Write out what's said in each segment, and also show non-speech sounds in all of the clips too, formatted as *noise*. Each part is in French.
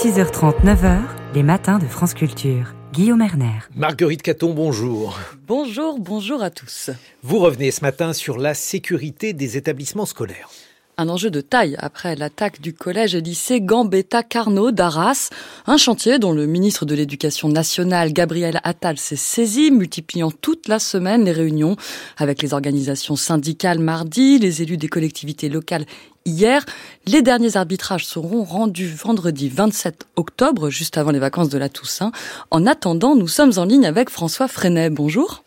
6h30, 9h, les matins de France Culture. Guillaume Erner. Marguerite Caton, bonjour. Bonjour, bonjour à tous. Vous revenez ce matin sur la sécurité des établissements scolaires. Un enjeu de taille après l'attaque du collège et lycée Gambetta Carnot d'Arras. Un chantier dont le ministre de l'Éducation nationale, Gabriel Attal, s'est saisi, multipliant toute la semaine les réunions avec les organisations syndicales mardi, les élus des collectivités locales hier. Les derniers arbitrages seront rendus vendredi 27 octobre, juste avant les vacances de la Toussaint. En attendant, nous sommes en ligne avec François Freinet. Bonjour.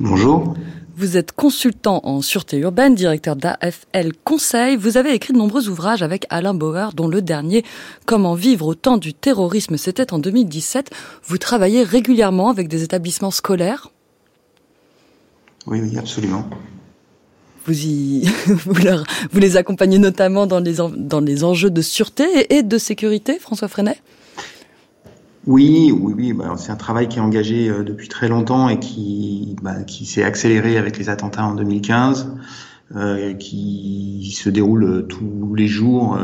Bonjour. Vous êtes consultant en sûreté urbaine, directeur d'AFL Conseil. Vous avez écrit de nombreux ouvrages avec Alain Bauer, dont le dernier, Comment vivre au temps du terrorisme, c'était en 2017. Vous travaillez régulièrement avec des établissements scolaires? Oui, oui, absolument. Vous, y, *laughs* vous, les accompagnez notamment dans les, dans les enjeux de sûreté et de sécurité, François Freinet? Oui, oui, oui. Bah, c'est un travail qui est engagé euh, depuis très longtemps et qui, bah, qui s'est accéléré avec les attentats en 2015, euh, qui se déroule euh, tous les jours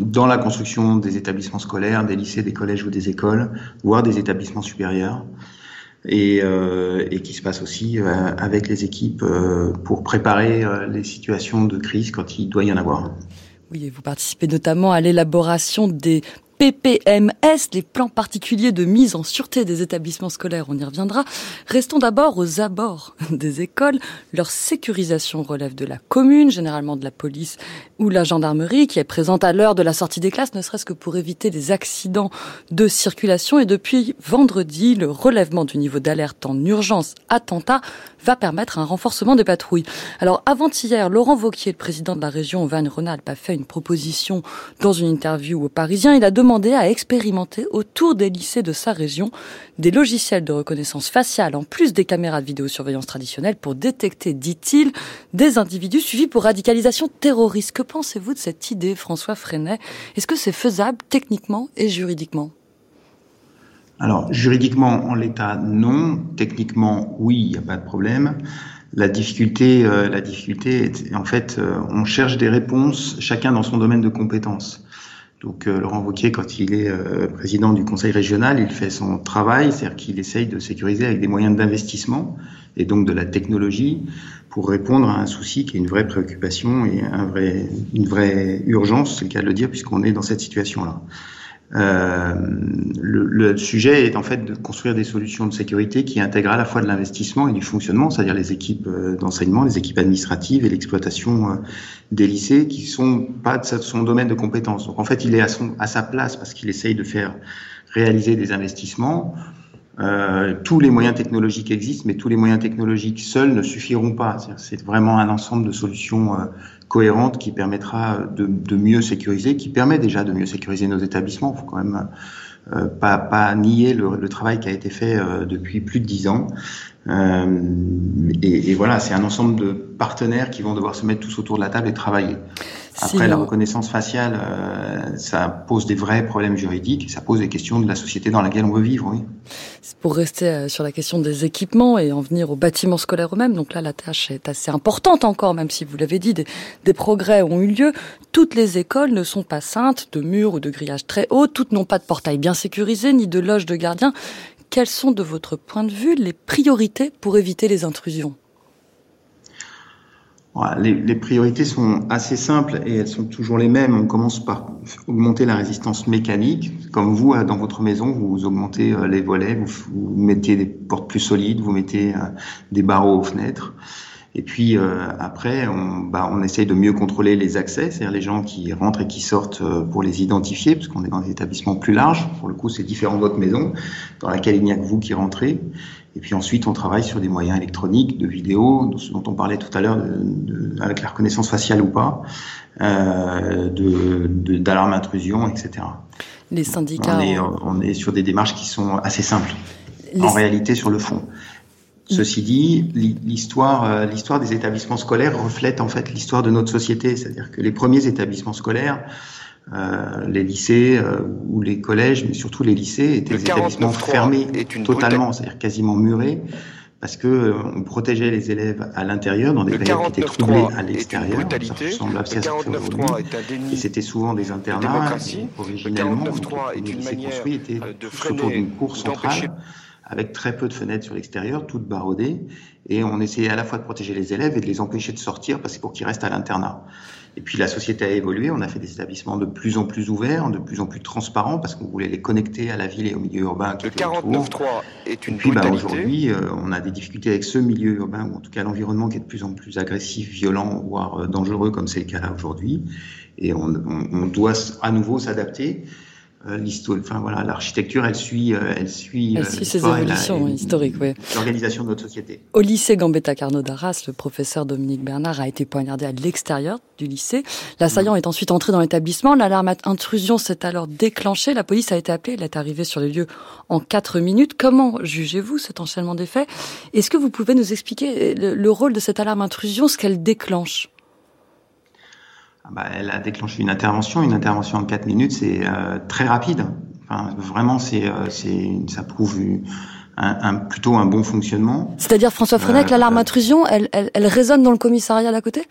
dans la construction des établissements scolaires, des lycées, des collèges ou des écoles, voire des établissements supérieurs. Et, et, qui se passe aussi avec les équipes pour préparer les situations de crise quand il doit y en avoir. Oui, et vous participez notamment à l'élaboration des PPMS, les plans particuliers de mise en sûreté des établissements scolaires, on y reviendra. Restons d'abord aux abords *laughs* des écoles. Leur sécurisation relève de la commune, généralement de la police ou la gendarmerie, qui est présente à l'heure de la sortie des classes, ne serait-ce que pour éviter des accidents de circulation. Et depuis vendredi, le relèvement du niveau d'alerte en urgence attentat va permettre un renforcement des patrouilles. Alors avant-hier, Laurent Vauquier, le président de la région Auvergne-Rhône-Alpes, a fait une proposition dans une interview aux Parisiens. Il a demandé à expérimenter autour des lycées de sa région des logiciels de reconnaissance faciale en plus des caméras de vidéosurveillance traditionnelles pour détecter, dit-il, des individus suivis pour radicalisation terroriste. Que pensez-vous de cette idée, François Freinet? Est-ce que c'est faisable techniquement et juridiquement? Alors, juridiquement, en l'état, non. Techniquement, oui, il n'y a pas de problème. La difficulté, euh, la difficulté, en fait, euh, on cherche des réponses, chacun dans son domaine de compétences. Donc, euh, Laurent Wauquiez, quand il est président du Conseil régional, il fait son travail, c'est-à-dire qu'il essaye de sécuriser avec des moyens d'investissement et donc de la technologie pour répondre à un souci qui est une vraie préoccupation et un vrai, une vraie urgence, c'est le cas de le dire, puisqu'on est dans cette situation-là. Euh, le, le, sujet est en fait de construire des solutions de sécurité qui intègrent à la fois de l'investissement et du fonctionnement, c'est-à-dire les équipes euh, d'enseignement, les équipes administratives et l'exploitation euh, des lycées qui sont pas de son domaine de compétence. Donc en fait, il est à, son, à sa place parce qu'il essaye de faire réaliser des investissements. Tous les moyens technologiques existent, mais tous les moyens technologiques seuls ne suffiront pas. C'est vraiment un ensemble de solutions cohérente qui permettra de, de, mieux sécuriser, qui permet déjà de mieux sécuriser nos établissements. Il faut quand même euh, pas, pas, nier le, le, travail qui a été fait euh, depuis plus de dix ans. Euh, et, et, voilà, c'est un ensemble de partenaires qui vont devoir se mettre tous autour de la table et travailler. Après, la reconnaissance faciale, euh, ça pose des vrais problèmes juridiques et ça pose des questions de la société dans laquelle on veut vivre. Oui. Pour rester euh, sur la question des équipements et en venir aux bâtiments scolaires eux-mêmes, donc là, la tâche est assez importante encore, même si vous l'avez dit, des, des, progrès ont eu lieu. Toutes les écoles ne sont pas saintes de murs ou de grillages très hauts, toutes n'ont pas de portail bien sécurisé ni de loges de gardiens. Quelles sont, de votre point de vue, les priorités pour éviter les intrusions? Les, priorités sont assez simples et elles sont toujours les mêmes. On commence par augmenter la résistance mécanique. Comme vous, dans votre maison, vous augmentez euh, les volets, vous, mettez des portes plus solides, vous mettez euh, des barreaux aux fenêtres. Et puis euh, après, on, bah, on essaye de mieux contrôler les accès, c'est-à-dire les gens qui rentrent et qui sortent pour les identifier, parce qu'on est dans des établissements plus larges. Pour le coup, c'est différent de votre maison, dans laquelle il n'y a que vous qui rentrez. Et puis ensuite, on travaille sur des moyens électroniques, de vidéo, ce dont on parlait tout à l'heure, avec la reconnaissance faciale ou pas, euh, d'alarme intrusion, etc. Les syndicats. On est, sur des démarches qui sont assez simples, en réalité sur le fond. Ceci dit, l'histoire, euh, l'histoire des établissements scolaires reflète en fait l'histoire de notre société, c'est-à-dire que les premiers établissements scolaires euh, les lycées euh, ou les collèges, mais surtout les lycées, étaient des établissements fermés totalement, c'est-à-dire quasiment murés, parce que euh, on protégeait les élèves à l'intérieur dans des périodes qui étaient troublées à l'extérieur. Ça ressemble à ce Et c'était souvent des internats. Originellement, le lycée construit était autour d'une cour centrale avec très peu de fenêtres sur l'extérieur, toutes barodées, et on essayait à la fois de protéger les élèves et de les empêcher de sortir parce que pour qu'ils restent à l'internat. Et puis la société a évolué, on a fait des établissements de plus en plus ouverts, de plus en plus transparents parce qu'on voulait les connecter à la ville et au milieu urbain. Qui le 49.3 est une et puis bah, aujourd'hui, euh, on a des difficultés avec ce milieu urbain ou en tout cas l'environnement qui est de plus en plus agressif, violent, voire euh, dangereux comme c'est le cas là aujourd'hui. Et on, on, on doit à nouveau s'adapter. Euh, l'histoire, enfin voilà, l'architecture, elle suit, euh, elle suit, elle suit ses évolutions historiques, oui. L'organisation de notre société. Au lycée Gambetta Carnot d'Arras, le professeur Dominique Bernard a été poignardé à l'extérieur du lycée. L'assaillant mmh. est ensuite entré dans l'établissement. L'alarme intrusion s'est alors déclenchée. La police a été appelée. Elle est arrivée sur les lieux en quatre minutes. Comment jugez-vous cet enchaînement des faits? Est-ce que vous pouvez nous expliquer le rôle de cette alarme intrusion, ce qu'elle déclenche? Bah, elle a déclenché une intervention. Une intervention en 4 minutes, c'est euh, très rapide. Enfin, vraiment, c'est, euh, c'est, ça prouve un, un, plutôt un bon fonctionnement. C'est-à-dire, François Frenec, euh, l'alarme intrusion, elle, elle, elle, résonne dans le commissariat d'à côté?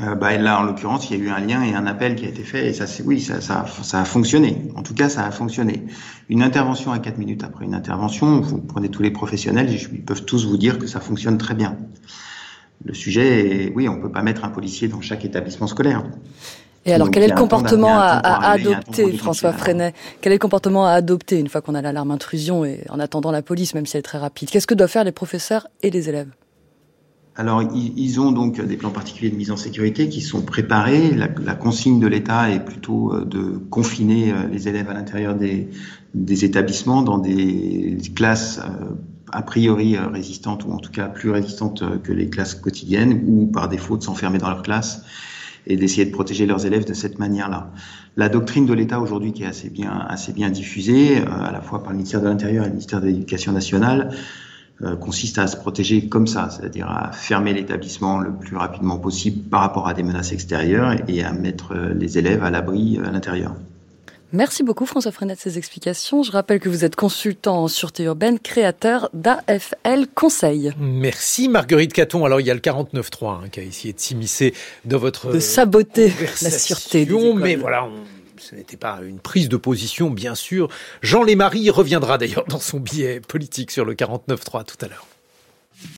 Euh, bah, là, en l'occurrence, il y a eu un lien et un appel qui a été fait, et ça, c'est oui, ça, ça, ça, a fonctionné. En tout cas, ça a fonctionné. Une intervention à 4 minutes après une intervention, vous prenez tous les professionnels, ils peuvent tous vous dire que ça fonctionne très bien. Le sujet est, oui, on ne peut pas mettre un policier dans chaque établissement scolaire. Et alors, quel est le comportement à, adopter, François Freinet? Quel est le comportement à adopter une fois qu'on a l'alarme intrusion et en attendant la police, même si elle est très rapide? Qu'est-ce que doivent faire les professeurs et les élèves? Alors, ils ont donc des plans particuliers de mise en sécurité qui sont préparés. La, consigne de l'État est plutôt euh, de confiner euh, les élèves à l'intérieur des, des, établissements dans des classes euh, a priori euh, résistantes ou en tout cas plus résistantes euh, que les classes quotidiennes ou par défaut de s'enfermer dans leur classe et d'essayer de protéger leurs élèves de cette manière-là. La doctrine de l'État aujourd'hui qui est assez bien, assez bien diffusée, euh, à la fois par le ministère de l'Intérieur et le ministère de l'Éducation nationale, consiste à se protéger comme ça, c'est-à-dire à fermer l'établissement le plus rapidement possible par rapport à des menaces extérieures et à mettre les élèves à l'abri à l'intérieur. Merci beaucoup François Frenet de ces explications. Je rappelle que vous êtes consultant en sûreté urbaine, créateur d'AFL Conseil. Merci Marguerite Caton. Alors il y a le 49.3 hein, qui a essayé de s'immiscer dans votre... De saboter la sûreté. mais voilà, ce n'était pas une prise de position bien sûr. Jean Lémarie reviendra d'ailleurs dans son billet politique sur le 49.3 tout à l'heure.